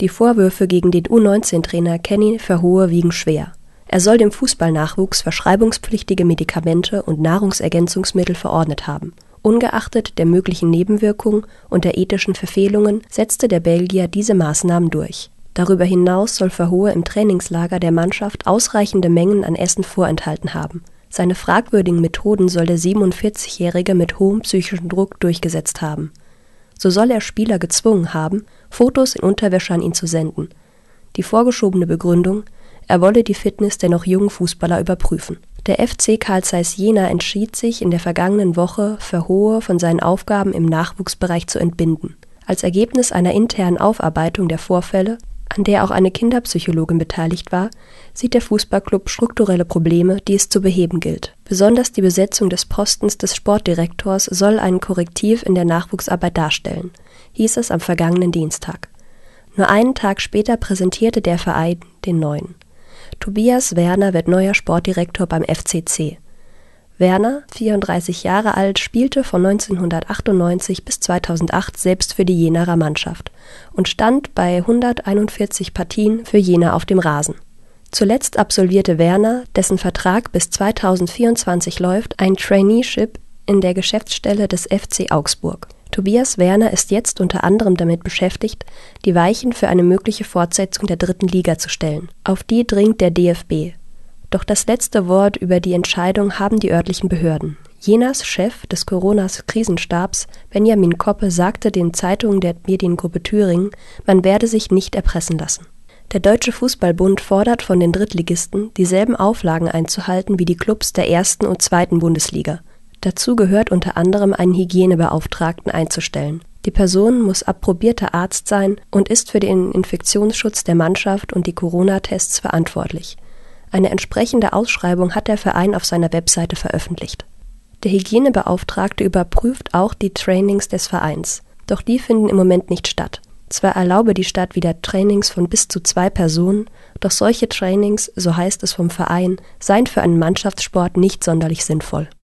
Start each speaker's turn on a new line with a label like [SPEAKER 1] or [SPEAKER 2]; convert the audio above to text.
[SPEAKER 1] Die Vorwürfe gegen den U19-Trainer Kenny Verhoeven wiegen schwer. Er soll dem Fußballnachwuchs verschreibungspflichtige Medikamente und Nahrungsergänzungsmittel verordnet haben. Ungeachtet der möglichen Nebenwirkungen und der ethischen Verfehlungen setzte der Belgier diese Maßnahmen durch. Darüber hinaus soll Verhoeven im Trainingslager der Mannschaft ausreichende Mengen an Essen vorenthalten haben. Seine fragwürdigen Methoden soll der 47-Jährige mit hohem psychischen Druck durchgesetzt haben so soll er Spieler gezwungen haben, Fotos in Unterwäsche an ihn zu senden. Die vorgeschobene Begründung, er wolle die Fitness der noch jungen Fußballer überprüfen. Der FC Carl Zeiss Jena entschied sich in der vergangenen Woche, Verhohe von seinen Aufgaben im Nachwuchsbereich zu entbinden. Als Ergebnis einer internen Aufarbeitung der Vorfälle an der auch eine Kinderpsychologin beteiligt war, sieht der Fußballclub strukturelle Probleme, die es zu beheben gilt. Besonders die Besetzung des Postens des Sportdirektors soll ein Korrektiv in der Nachwuchsarbeit darstellen, hieß es am vergangenen Dienstag. Nur einen Tag später präsentierte der Verein den neuen. Tobias Werner wird neuer Sportdirektor beim FCC. Werner, 34 Jahre alt, spielte von 1998 bis 2008 selbst für die Jenaer Mannschaft und stand bei 141 Partien für Jena auf dem Rasen. Zuletzt absolvierte Werner, dessen Vertrag bis 2024 läuft, ein Traineeship in der Geschäftsstelle des FC Augsburg. Tobias Werner ist jetzt unter anderem damit beschäftigt, die Weichen für eine mögliche Fortsetzung der dritten Liga zu stellen. Auf die dringt der DFB. Doch das letzte Wort über die Entscheidung haben die örtlichen Behörden. Jenas Chef des Coronas-Krisenstabs, Benjamin Koppe, sagte den Zeitungen der Mediengruppe Thüringen, man werde sich nicht erpressen lassen. Der Deutsche Fußballbund fordert von den Drittligisten, dieselben Auflagen einzuhalten wie die Clubs der ersten und zweiten Bundesliga. Dazu gehört unter anderem einen Hygienebeauftragten einzustellen. Die Person muss approbierter Arzt sein und ist für den Infektionsschutz der Mannschaft und die Corona-Tests verantwortlich. Eine entsprechende Ausschreibung hat der Verein auf seiner Webseite veröffentlicht. Der Hygienebeauftragte überprüft auch die Trainings des Vereins, doch die finden im Moment nicht statt. Zwar erlaube die Stadt wieder Trainings von bis zu zwei Personen, doch solche Trainings, so heißt es vom Verein, seien für einen Mannschaftssport nicht sonderlich sinnvoll